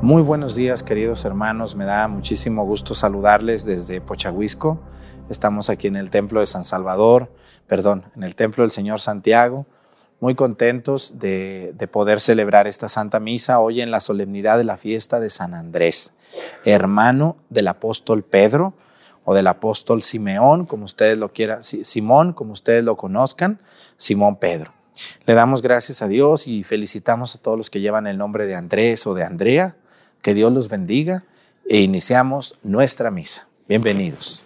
Muy buenos días, queridos hermanos. Me da muchísimo gusto saludarles desde Pochahuisco. Estamos aquí en el Templo de San Salvador, perdón, en el Templo del Señor Santiago. Muy contentos de, de poder celebrar esta Santa Misa hoy en la solemnidad de la fiesta de San Andrés, hermano del apóstol Pedro o del apóstol Simeón, como ustedes lo quieran, Simón, como ustedes lo conozcan, Simón Pedro. Le damos gracias a Dios y felicitamos a todos los que llevan el nombre de Andrés o de Andrea que Dios los bendiga e iniciamos nuestra misa. Bienvenidos.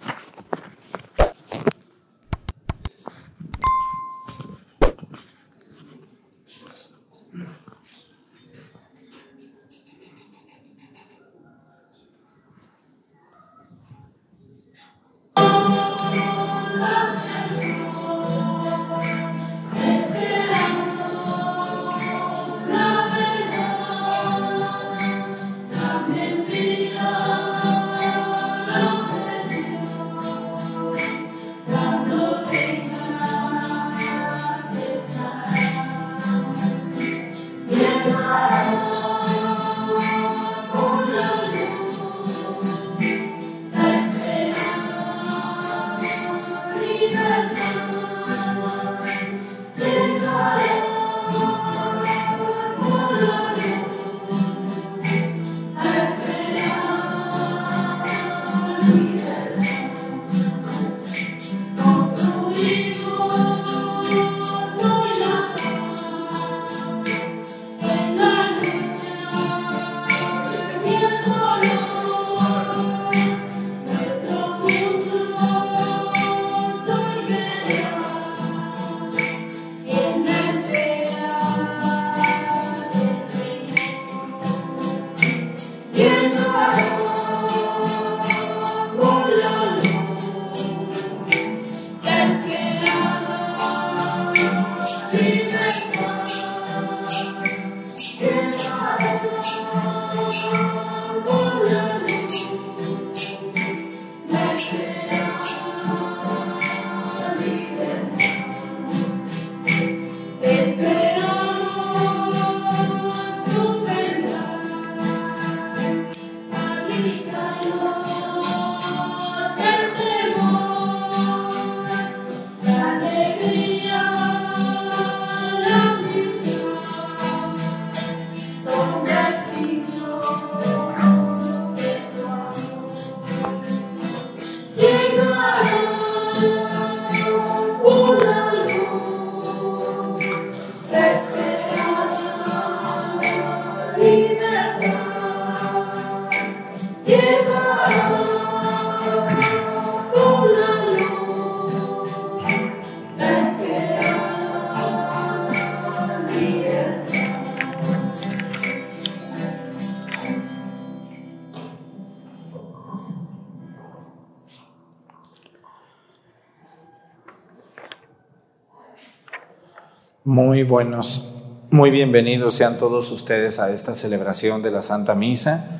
Muy buenos, muy bienvenidos sean todos ustedes a esta celebración de la Santa Misa.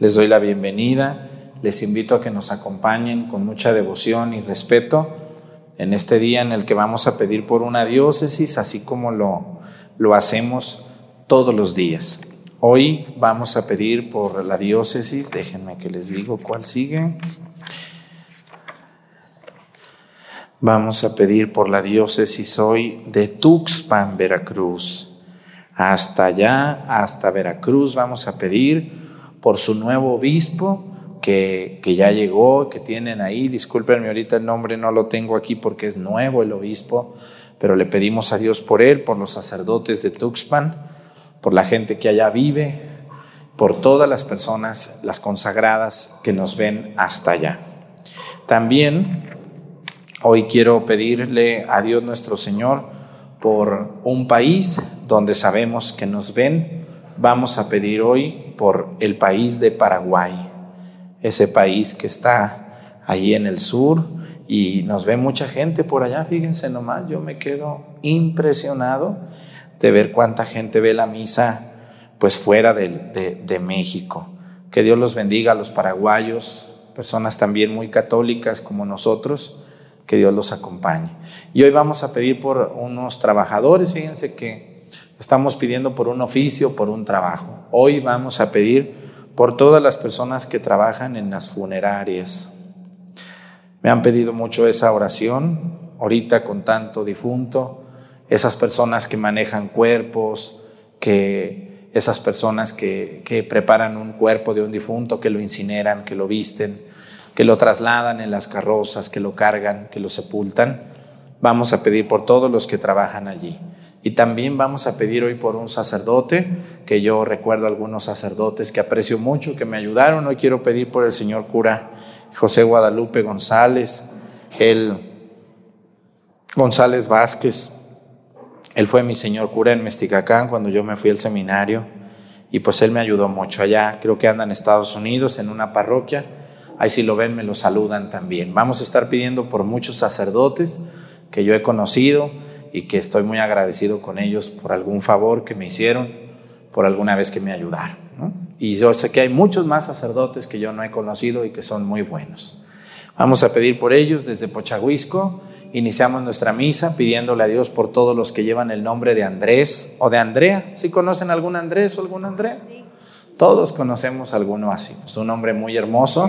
Les doy la bienvenida, les invito a que nos acompañen con mucha devoción y respeto en este día en el que vamos a pedir por una diócesis, así como lo, lo hacemos todos los días. Hoy vamos a pedir por la diócesis, déjenme que les digo cuál sigue. Vamos a pedir por la diócesis hoy de Tuxpan, Veracruz. Hasta allá, hasta Veracruz, vamos a pedir por su nuevo obispo que, que, ya llegó, que tienen ahí. Discúlpenme, ahorita el nombre no lo tengo aquí porque es nuevo el obispo, pero le pedimos a Dios por él, por los sacerdotes de Tuxpan, por la gente que allá vive, por todas las personas, las consagradas que nos ven hasta allá. También Hoy quiero pedirle a Dios nuestro Señor por un país donde sabemos que nos ven. Vamos a pedir hoy por el país de Paraguay, ese país que está allí en el sur y nos ve mucha gente por allá. Fíjense nomás, yo me quedo impresionado de ver cuánta gente ve la misa pues fuera de, de México. Que Dios los bendiga a los paraguayos, personas también muy católicas como nosotros que Dios los acompañe. Y hoy vamos a pedir por unos trabajadores, fíjense que estamos pidiendo por un oficio, por un trabajo. Hoy vamos a pedir por todas las personas que trabajan en las funerarias. Me han pedido mucho esa oración, ahorita con tanto difunto, esas personas que manejan cuerpos, que esas personas que, que preparan un cuerpo de un difunto, que lo incineran, que lo visten, que lo trasladan en las carrozas, que lo cargan, que lo sepultan. Vamos a pedir por todos los que trabajan allí. Y también vamos a pedir hoy por un sacerdote, que yo recuerdo algunos sacerdotes que aprecio mucho, que me ayudaron. Hoy quiero pedir por el señor cura José Guadalupe González, el González Vázquez. Él fue mi señor cura en Mesticacán cuando yo me fui al seminario y pues él me ayudó mucho allá. Creo que anda en Estados Unidos en una parroquia. Ahí si lo ven me lo saludan también. Vamos a estar pidiendo por muchos sacerdotes que yo he conocido y que estoy muy agradecido con ellos por algún favor que me hicieron, por alguna vez que me ayudaron. Y yo sé que hay muchos más sacerdotes que yo no he conocido y que son muy buenos. Vamos a pedir por ellos desde Pochahuisco. Iniciamos nuestra misa pidiéndole a Dios por todos los que llevan el nombre de Andrés o de Andrea. ¿Sí conocen algún Andrés o algún Andrea? Todos conocemos alguno así. Es un nombre muy hermoso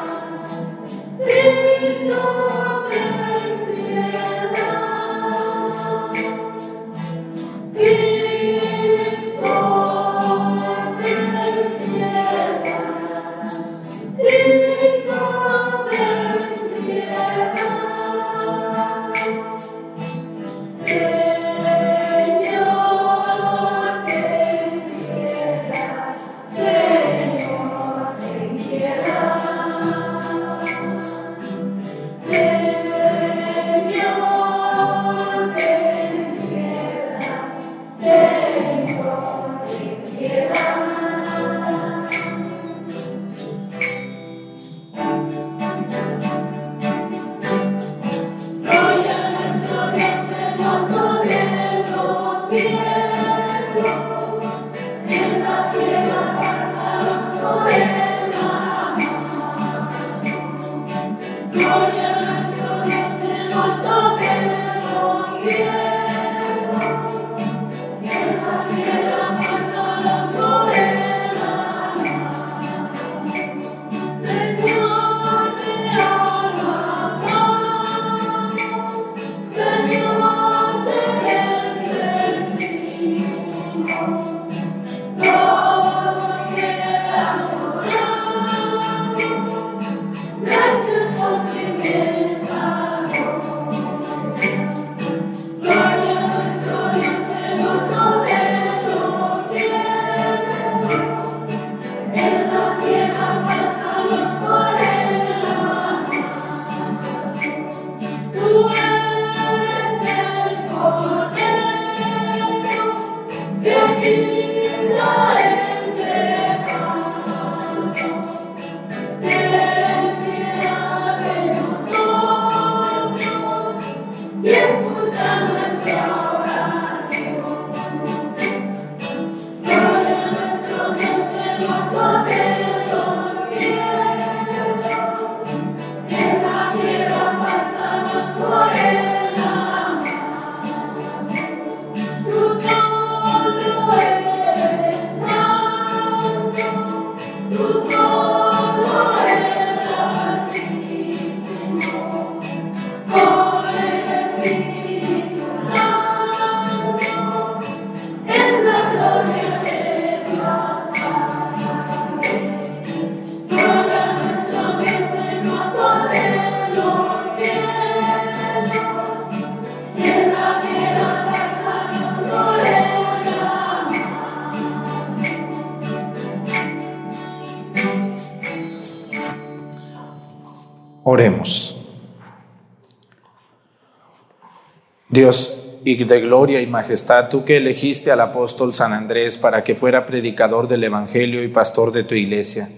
de gloria y majestad, tú que elegiste al apóstol San Andrés para que fuera predicador del Evangelio y pastor de tu iglesia,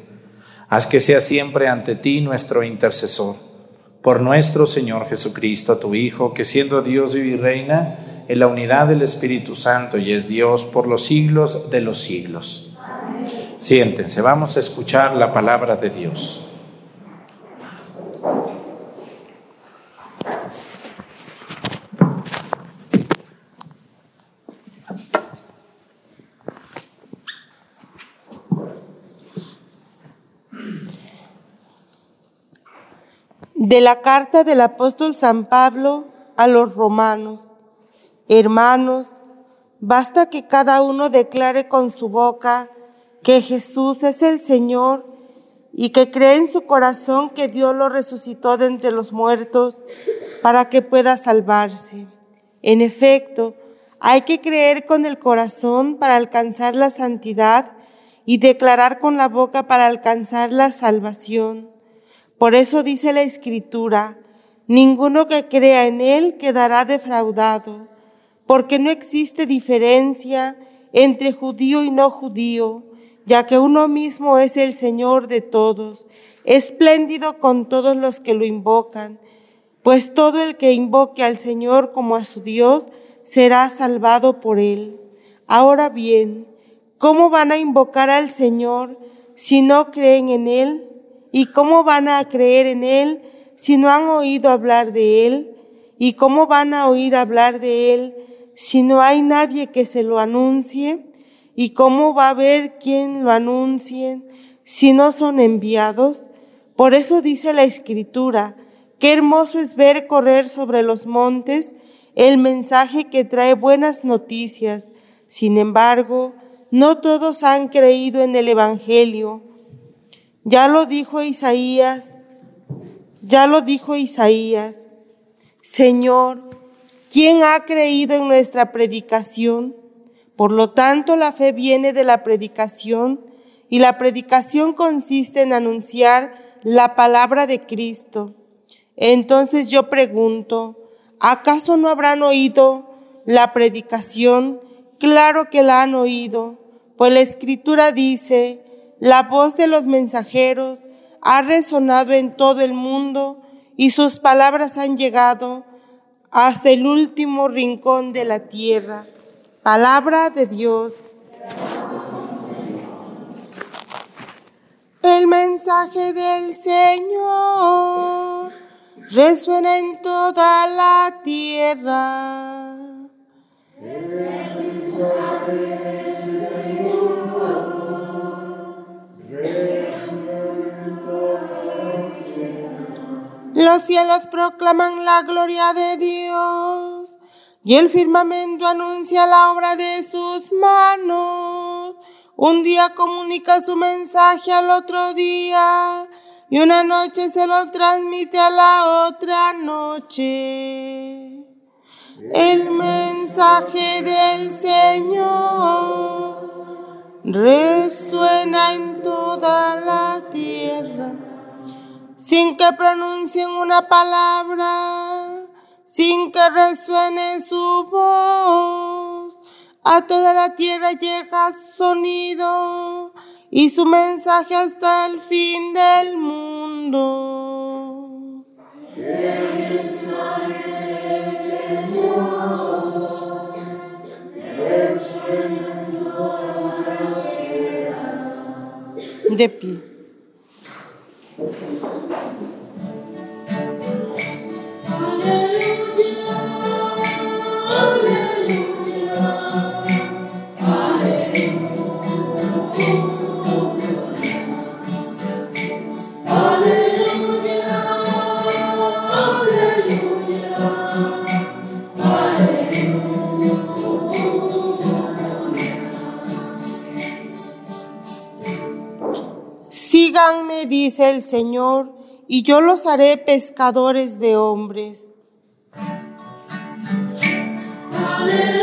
haz que sea siempre ante ti nuestro intercesor. Por nuestro Señor Jesucristo, tu Hijo, que siendo Dios y reina en la unidad del Espíritu Santo y es Dios por los siglos de los siglos. Siéntense, vamos a escuchar la palabra de Dios. De la carta del apóstol San Pablo a los romanos. Hermanos, basta que cada uno declare con su boca que Jesús es el Señor y que cree en su corazón que Dios lo resucitó de entre los muertos para que pueda salvarse. En efecto, hay que creer con el corazón para alcanzar la santidad y declarar con la boca para alcanzar la salvación. Por eso dice la Escritura, ninguno que crea en Él quedará defraudado, porque no existe diferencia entre judío y no judío, ya que uno mismo es el Señor de todos, espléndido con todos los que lo invocan, pues todo el que invoque al Señor como a su Dios será salvado por Él. Ahora bien, ¿cómo van a invocar al Señor si no creen en Él? ¿Y cómo van a creer en Él si no han oído hablar de Él? ¿Y cómo van a oír hablar de Él si no hay nadie que se lo anuncie? ¿Y cómo va a haber quien lo anuncie si no son enviados? Por eso dice la Escritura, qué hermoso es ver correr sobre los montes el mensaje que trae buenas noticias. Sin embargo, no todos han creído en el Evangelio. Ya lo dijo Isaías, ya lo dijo Isaías, Señor, ¿quién ha creído en nuestra predicación? Por lo tanto, la fe viene de la predicación y la predicación consiste en anunciar la palabra de Cristo. Entonces yo pregunto, ¿acaso no habrán oído la predicación? Claro que la han oído, pues la escritura dice, la voz de los mensajeros ha resonado en todo el mundo y sus palabras han llegado hasta el último rincón de la tierra. Palabra de Dios. El mensaje del Señor resuena en toda la tierra. Los cielos proclaman la gloria de Dios y el firmamento anuncia la obra de sus manos. Un día comunica su mensaje al otro día y una noche se lo transmite a la otra noche. El mensaje del Señor resuena en toda la tierra sin que pronuncien una palabra, sin que resuene su voz. A toda la tierra llega su sonido y su mensaje hasta el fin del mundo. De pie. Síganme, dice el Señor, y yo los haré pescadores de hombres. El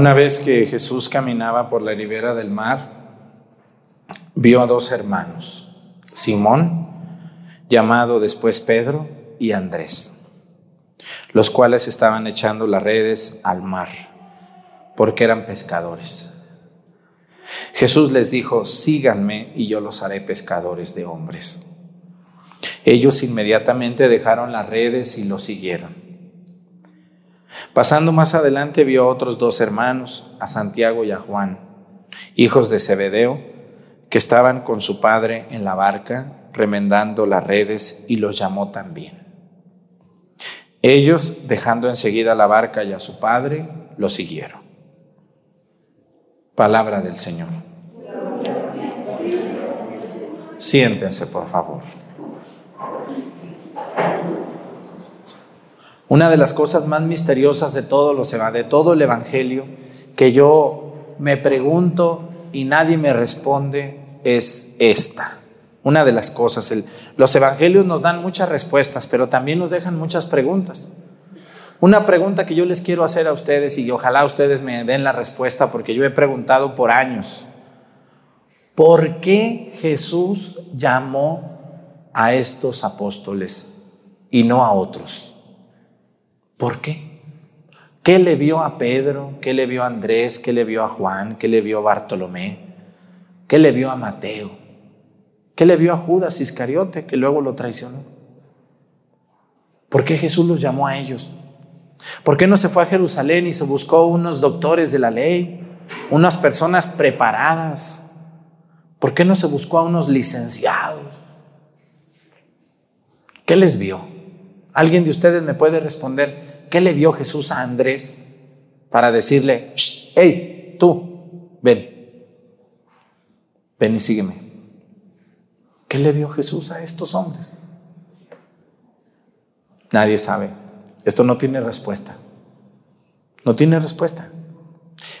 Una vez que Jesús caminaba por la ribera del mar, vio a dos hermanos, Simón, llamado después Pedro, y Andrés, los cuales estaban echando las redes al mar, porque eran pescadores. Jesús les dijo, síganme y yo los haré pescadores de hombres. Ellos inmediatamente dejaron las redes y lo siguieron. Pasando más adelante vio a otros dos hermanos, a Santiago y a Juan, hijos de Zebedeo, que estaban con su padre en la barca, remendando las redes, y los llamó también. Ellos, dejando enseguida la barca y a su padre, lo siguieron. Palabra del Señor. Siéntense, por favor. Una de las cosas más misteriosas de todo, los, de todo el Evangelio que yo me pregunto y nadie me responde es esta. Una de las cosas, los Evangelios nos dan muchas respuestas, pero también nos dejan muchas preguntas. Una pregunta que yo les quiero hacer a ustedes y ojalá ustedes me den la respuesta porque yo he preguntado por años. ¿Por qué Jesús llamó a estos apóstoles y no a otros? ¿Por qué? ¿Qué le vio a Pedro? ¿Qué le vio a Andrés? ¿Qué le vio a Juan? ¿Qué le vio a Bartolomé? ¿Qué le vio a Mateo? ¿Qué le vio a Judas Iscariote que luego lo traicionó? ¿Por qué Jesús los llamó a ellos? ¿Por qué no se fue a Jerusalén y se buscó unos doctores de la ley, unas personas preparadas? ¿Por qué no se buscó a unos licenciados? ¿Qué les vio? ¿Alguien de ustedes me puede responder? ¿Qué le vio Jesús a Andrés para decirle, hey, tú, ven, ven y sígueme? ¿Qué le vio Jesús a estos hombres? Nadie sabe. Esto no tiene respuesta. No tiene respuesta.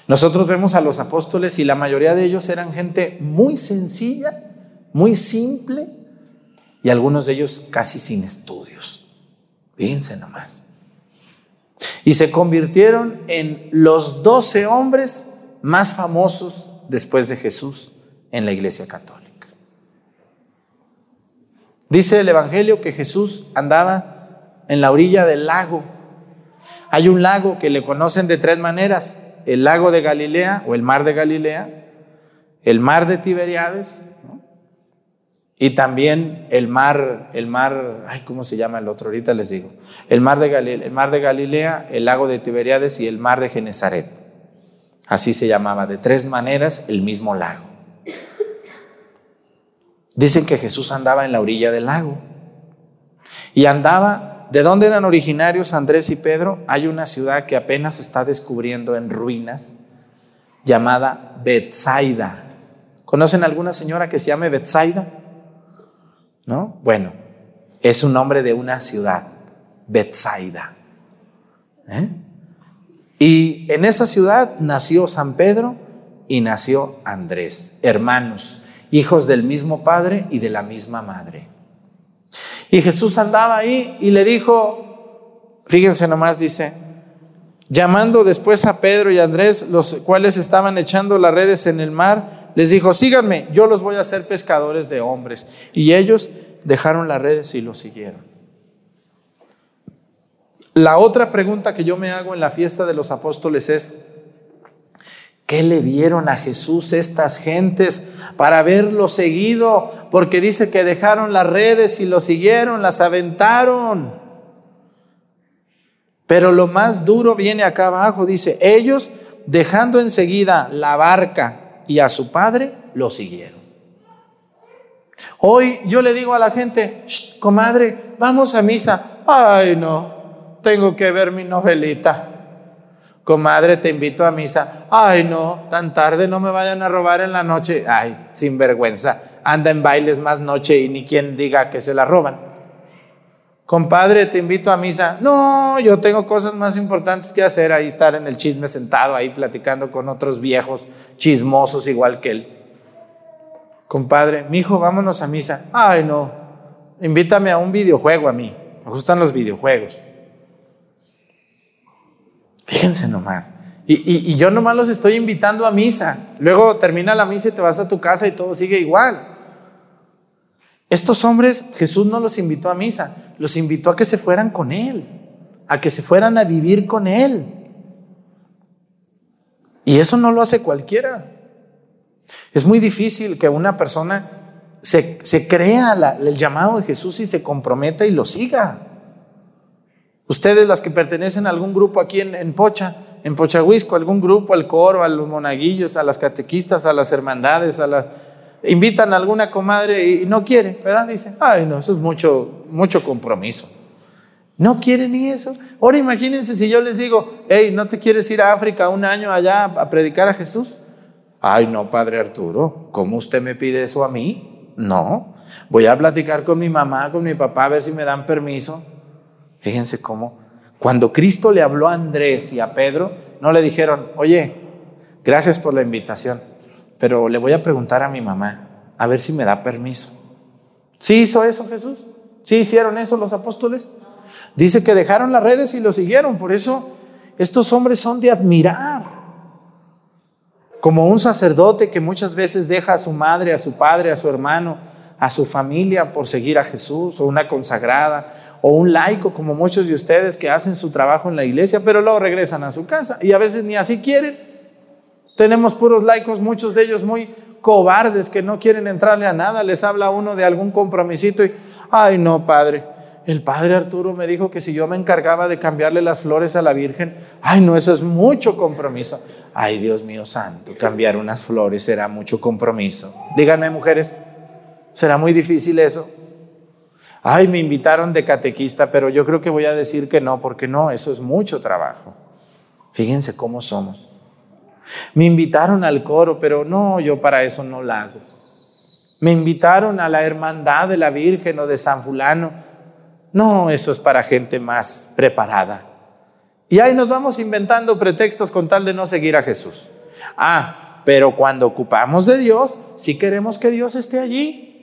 Nosotros vemos a los apóstoles y la mayoría de ellos eran gente muy sencilla, muy simple y algunos de ellos casi sin estudios. Fíjense nomás y se convirtieron en los doce hombres más famosos después de Jesús en la Iglesia Católica. Dice el Evangelio que Jesús andaba en la orilla del lago. Hay un lago que le conocen de tres maneras, el lago de Galilea o el mar de Galilea, el mar de Tiberiades y también el mar, el mar, ay, ¿cómo se llama el otro? Ahorita les digo. El mar de Galilea, el, lago de Tiberiades y el mar de Genezaret. Así se llamaba, de tres maneras el mismo lago. Dicen que Jesús andaba en la orilla del lago. Y andaba, ¿de dónde eran originarios Andrés y Pedro? Hay una ciudad que apenas se está descubriendo en ruinas, llamada Betsaida. ¿Conocen alguna señora que se llame Betsaida? ¿No? Bueno, es un nombre de una ciudad, Betsaida. ¿eh? Y en esa ciudad nació San Pedro y nació Andrés, hermanos, hijos del mismo padre y de la misma madre. Y Jesús andaba ahí y le dijo, fíjense nomás, dice, llamando después a Pedro y Andrés, los cuales estaban echando las redes en el mar, les dijo, síganme, yo los voy a hacer pescadores de hombres. Y ellos, dejaron las redes y lo siguieron. La otra pregunta que yo me hago en la fiesta de los apóstoles es, ¿qué le vieron a Jesús estas gentes para haberlo seguido? Porque dice que dejaron las redes y lo siguieron, las aventaron. Pero lo más duro viene acá abajo, dice, ellos dejando enseguida la barca y a su padre, lo siguieron. Hoy yo le digo a la gente, comadre, vamos a misa. Ay, no, tengo que ver mi novelita. Comadre, te invito a misa. Ay, no, tan tarde no me vayan a robar en la noche. Ay, sin vergüenza. Anda en bailes más noche y ni quien diga que se la roban. Compadre, te invito a misa. No, yo tengo cosas más importantes que hacer. Ahí estar en el chisme sentado, ahí platicando con otros viejos chismosos igual que él. Compadre, mi hijo, vámonos a misa. Ay, no, invítame a un videojuego a mí. Me gustan los videojuegos. Fíjense nomás. Y, y, yo nomás los estoy invitando a misa. Luego termina la misa y te vas a tu casa y todo sigue igual. Estos hombres Jesús no los invitó a misa, los invitó a que se fueran con Él, a que se fueran a vivir con Él. Y eso no lo hace cualquiera. Es muy difícil que una persona se, crea el llamado de Jesús y se comprometa y lo siga. Ustedes las que pertenecen a algún grupo aquí en, en Pocha, en Pochahuisco, algún grupo, al coro, a los monaguillos, a las catequistas, a las hermandades, a las... Invitan a alguna comadre y no quiere, ¿verdad? Dice, ay no, eso es mucho, mucho compromiso. No quiere ni eso. Ahora imagínense si yo les digo, hey, ¿no te quieres ir a África un año allá a predicar a Jesús? Ay, no, padre Arturo, ¿cómo usted me pide eso a mí? No, voy a platicar con mi mamá, con mi papá, a ver si me dan permiso. Fíjense cómo, cuando Cristo le habló a Andrés y a Pedro, no le dijeron, oye, gracias por la invitación, pero le voy a preguntar a mi mamá, a ver si me da permiso. ¿Sí hizo eso Jesús? ¿Sí hicieron eso los apóstoles? Dice que dejaron las redes y lo siguieron, por eso estos hombres son de admirar como un sacerdote que muchas veces deja a su madre, a su padre, a su hermano, a su familia por seguir a Jesús, o una consagrada, o un laico como muchos de ustedes que hacen su trabajo en la iglesia, pero luego regresan a su casa y a veces ni así quieren. Tenemos puros laicos, muchos de ellos muy cobardes que no quieren entrarle a nada, les habla uno de algún compromisito y, ay no, padre, el padre Arturo me dijo que si yo me encargaba de cambiarle las flores a la Virgen, ay no, eso es mucho compromiso. Ay Dios mío santo, cambiar unas flores será mucho compromiso. Díganme mujeres, ¿será muy difícil eso? Ay, me invitaron de catequista, pero yo creo que voy a decir que no, porque no, eso es mucho trabajo. Fíjense cómo somos. Me invitaron al coro, pero no, yo para eso no la hago. Me invitaron a la hermandad de la Virgen o de San Fulano, no, eso es para gente más preparada. Y ahí nos vamos inventando pretextos con tal de no seguir a Jesús. Ah, pero cuando ocupamos de Dios, si queremos que Dios esté allí.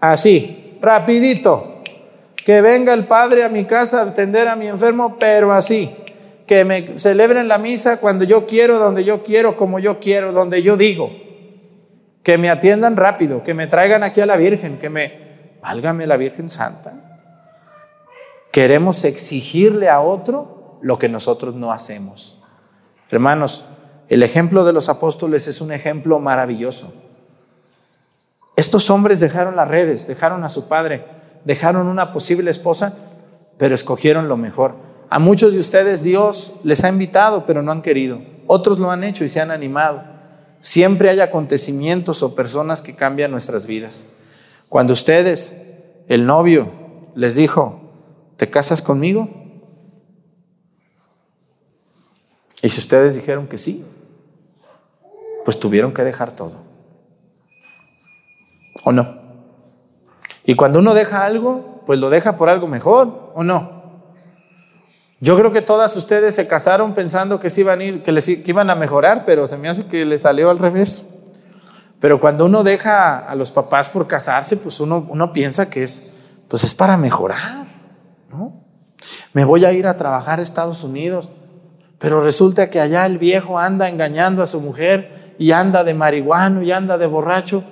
Así, rapidito. Que venga el Padre a mi casa a atender a mi enfermo, pero así. Que me celebren la misa cuando yo quiero, donde yo quiero, como yo quiero, donde yo digo. Que me atiendan rápido, que me traigan aquí a la Virgen, que me... Válgame la Virgen Santa. Queremos exigirle a otro lo que nosotros no hacemos. Hermanos, el ejemplo de los apóstoles es un ejemplo maravilloso. Estos hombres dejaron las redes, dejaron a su padre, dejaron una posible esposa, pero escogieron lo mejor. A muchos de ustedes Dios les ha invitado, pero no han querido. Otros lo han hecho y se han animado. Siempre hay acontecimientos o personas que cambian nuestras vidas. Cuando ustedes, el novio, les dijo, ¿te casas conmigo? Y si ustedes dijeron que sí, pues tuvieron que dejar todo. ¿O no? Y cuando uno deja algo, pues lo deja por algo mejor, ¿o no? Yo creo que todas ustedes se casaron pensando que, se iban, a ir, que, les, iban a mejorar, pero se me hace que les salió al revés. Pero cuando uno deja a los papás por casarse, pues uno, uno piensa que es, pues es para mejorar. ¿no? Me voy a ir a trabajar a Estados Unidos, pero resulta que allá el viejo anda engañando a su mujer y anda de marihuano y anda de borracho.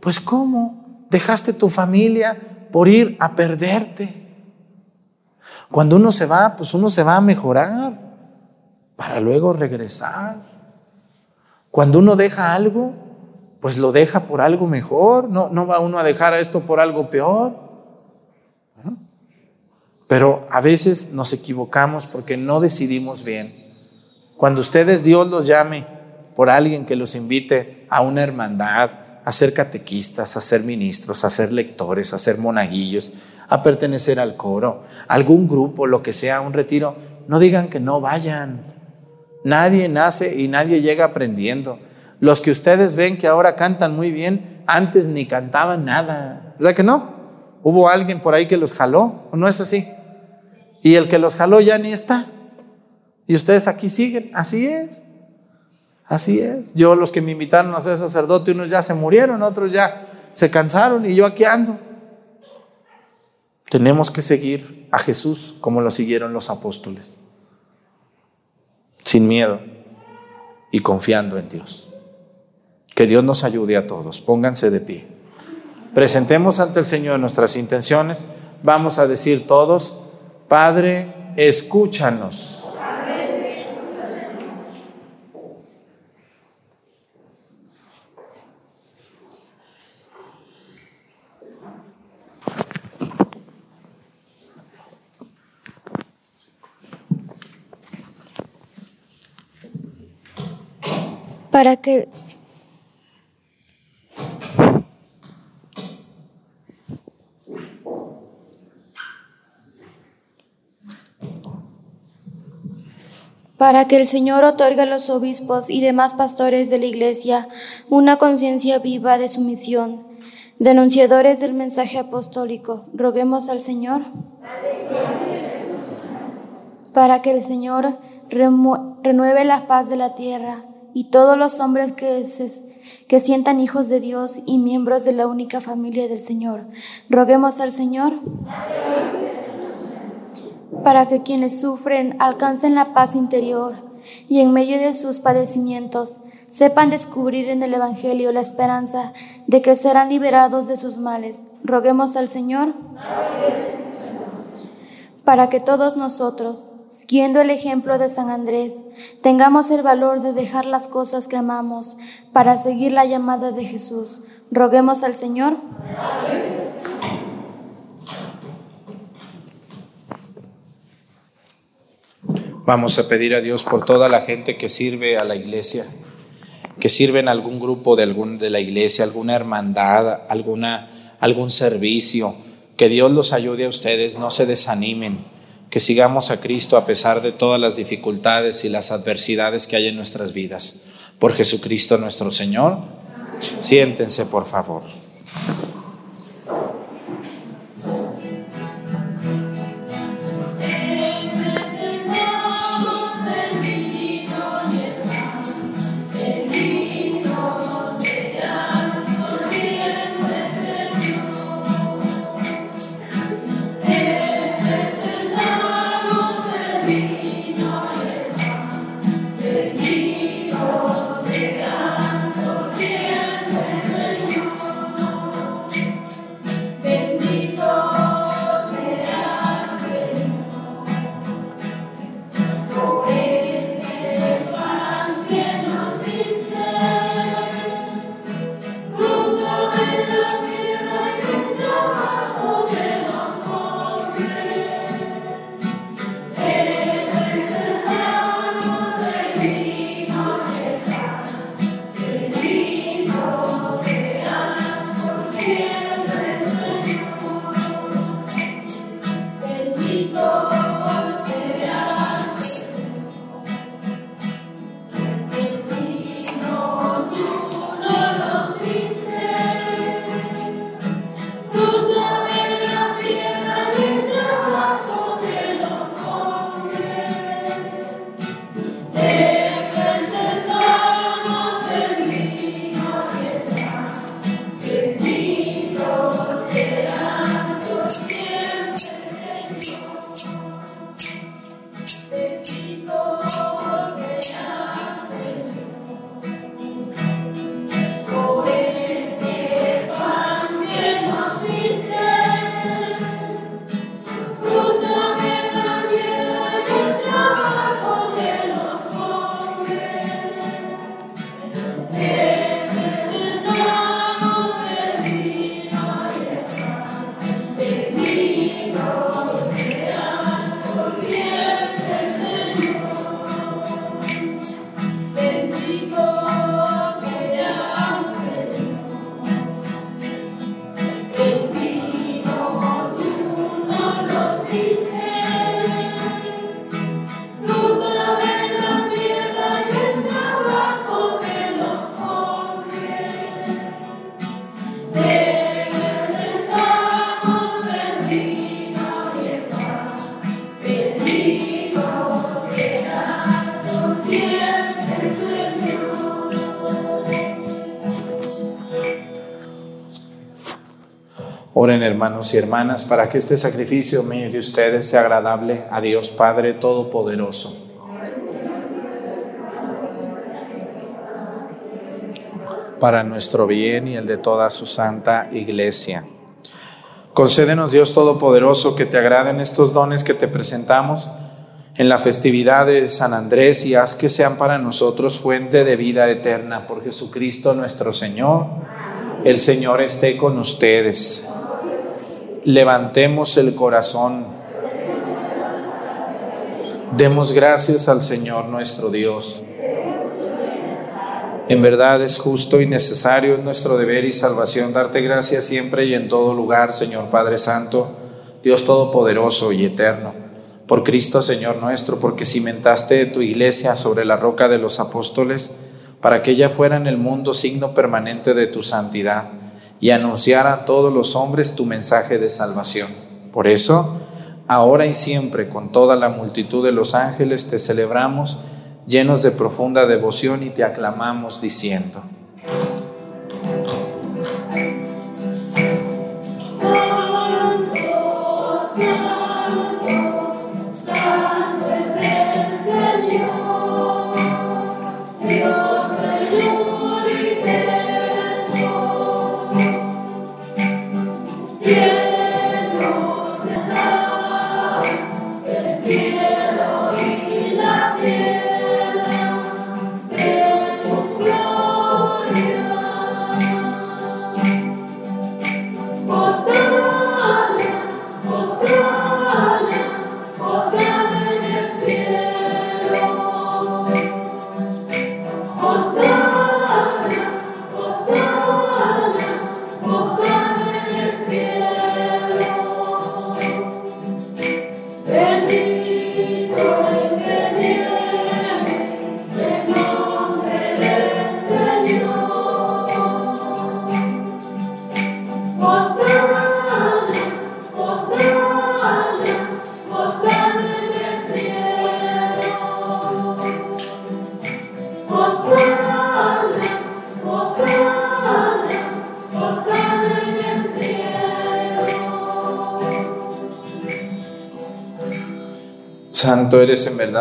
Pues ¿cómo? Dejaste tu familia, por ir a perderte. Cuando uno se va, pues uno se va a mejorar para luego regresar. Cuando uno deja algo, pues lo deja por algo mejor. No, no va uno a dejar esto por algo peor. Pero a veces nos equivocamos porque no decidimos bien. Cuando ustedes Dios los llame por alguien que los invite a una hermandad, a ser catequistas, a ser ministros, a ser lectores, a ser monaguillos, a pertenecer al coro, algún grupo, lo que sea, un retiro, no digan que no vayan. Nadie nace y nadie llega aprendiendo. Los que ustedes ven que ahora cantan muy bien, antes ni cantaban nada. ¿Verdad que no? Hubo alguien por ahí que los jaló, ¿o no es así? Y el que los jaló ya ni está. Y ustedes aquí siguen. Así es. Así es. Yo los que me invitaron a ser sacerdote, unos ya se murieron, otros ya se cansaron y yo aquí ando. Tenemos que seguir a Jesús como lo siguieron los apóstoles, sin miedo y confiando en Dios. Que Dios nos ayude a todos. Pónganse de pie. Presentemos ante el Señor nuestras intenciones. Vamos a decir todos, Padre, escúchanos. Para que para que el Señor otorgue a los obispos y demás pastores de la Iglesia una conciencia viva de su misión, denunciadores del mensaje apostólico. Roguemos al Señor para que el Señor renueve la faz de la tierra y todos los hombres que, que sientan hijos de Dios y miembros de la única familia del Señor. Roguemos al Señor para que quienes sufren alcancen la paz interior y en medio de sus padecimientos sepan descubrir en el Evangelio la esperanza de que serán liberados de sus males. Roguemos al Señor para que todos nosotros, siguiendo el ejemplo de San Andrés, tengamos el valor de dejar las cosas que amamos para seguir la llamada de Jesús. Roguemos al Señor. Vamos a pedir a Dios por toda la gente que sirve a la iglesia, que sirve en algún grupo de, algún, de la iglesia, alguna hermandad, alguna, algún servicio. Que Dios los ayude a ustedes, no se desanimen que sigamos a Cristo a pesar de todas las dificultades y las adversidades que hay en nuestras vidas. Por Jesucristo nuestro Señor. Siéntense, por favor. Oren hermanos y hermanas para que este sacrificio mío de ustedes sea agradable a Dios Padre Todopoderoso. Para nuestro bien y el de toda su santa iglesia. Concédenos Dios Todopoderoso que te agraden estos dones que te presentamos en la festividad de San Andrés y haz que sean para nosotros fuente de vida eterna por Jesucristo nuestro Señor. El Señor esté con ustedes levantemos el corazón. Demos gracias al Señor nuestro Dios. En verdad es justo y necesario, en nuestro deber y salvación, darte gracias siempre y en todo lugar, Señor Padre Santo, Dios Todopoderoso y Eterno, por Cristo Señor nuestro, porque cimentaste tu iglesia sobre la roca de los apóstoles, para que ella fuera en el mundo signo permanente de tu santidad y anunciar a todos los hombres tu mensaje de salvación. Por eso, ahora y siempre, con toda la multitud de los ángeles, te celebramos llenos de profunda devoción y te aclamamos diciendo.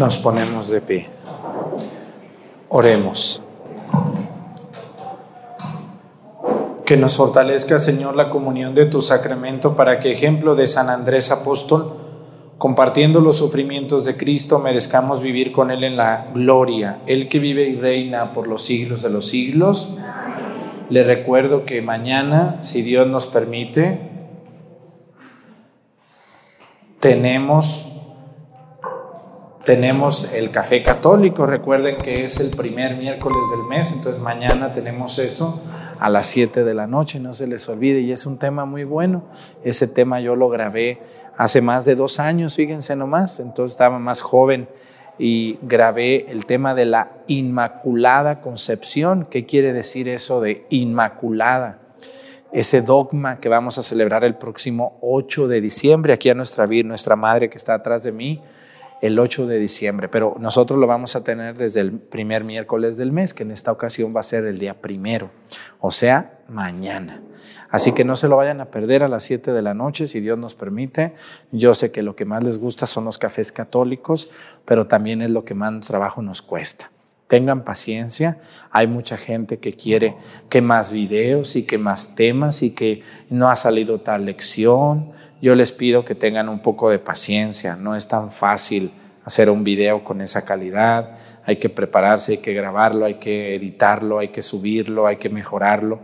Nos ponemos de pie. Oremos. Que nos fortalezca, Señor, la comunión de tu sacramento para que, ejemplo de San Andrés Apóstol, compartiendo los sufrimientos de Cristo, merezcamos vivir con Él en la gloria. Él que vive y reina por los siglos de los siglos. Le recuerdo que mañana, si Dios nos permite, tenemos tenemos el café católico, recuerden que es el primer miércoles del mes, entonces mañana tenemos eso a las 7 de la noche, no se les olvide, y es un tema muy bueno. Ese tema yo lo grabé hace más de dos años, fíjense nomás, entonces estaba más joven y grabé el tema de la Inmaculada Concepción. ¿Qué quiere decir eso de Inmaculada? Ese dogma que vamos a celebrar el próximo 8 de diciembre, aquí a nuestra, nuestra madre que está atrás de mí, el 8 de diciembre, pero nosotros lo vamos a tener desde el primer miércoles del mes, que en esta ocasión va a ser el día primero, o sea, mañana. Así que no se lo vayan a perder a las 7 de la noche, si Dios nos permite. Yo sé que lo que más les gusta son los cafés católicos, pero también es lo que más trabajo nos cuesta. Tengan paciencia, hay mucha gente que quiere que más videos y que más temas y que no ha salido tal lección yo les pido que tengan un poco de paciencia, no es tan fácil hacer un video con esa calidad, hay que prepararse, hay que grabarlo, hay que editarlo, hay que subirlo, hay que mejorarlo.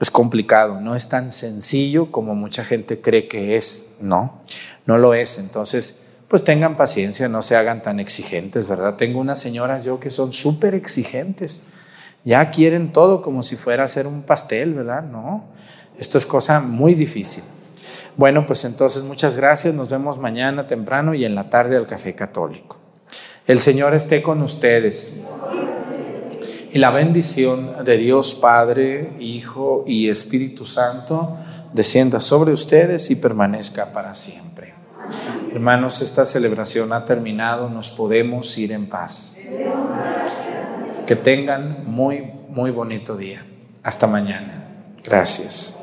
Es complicado, no es tan sencillo como mucha gente cree que es, no, no lo es. Entonces, pues tengan paciencia, no se hagan tan exigentes, ¿verdad? Tengo unas señoras yo que son súper exigentes, ya quieren todo como si fuera hacer un pastel, ¿verdad? No, esto es cosa muy difícil. Bueno, pues entonces muchas gracias. Nos vemos mañana temprano y en la tarde al Café Católico. El Señor esté con ustedes. Y la bendición de Dios Padre, Hijo y Espíritu Santo descienda sobre ustedes y permanezca para siempre. Hermanos, esta celebración ha terminado, nos podemos ir en paz. Que tengan muy, muy bonito día. Hasta mañana. Gracias.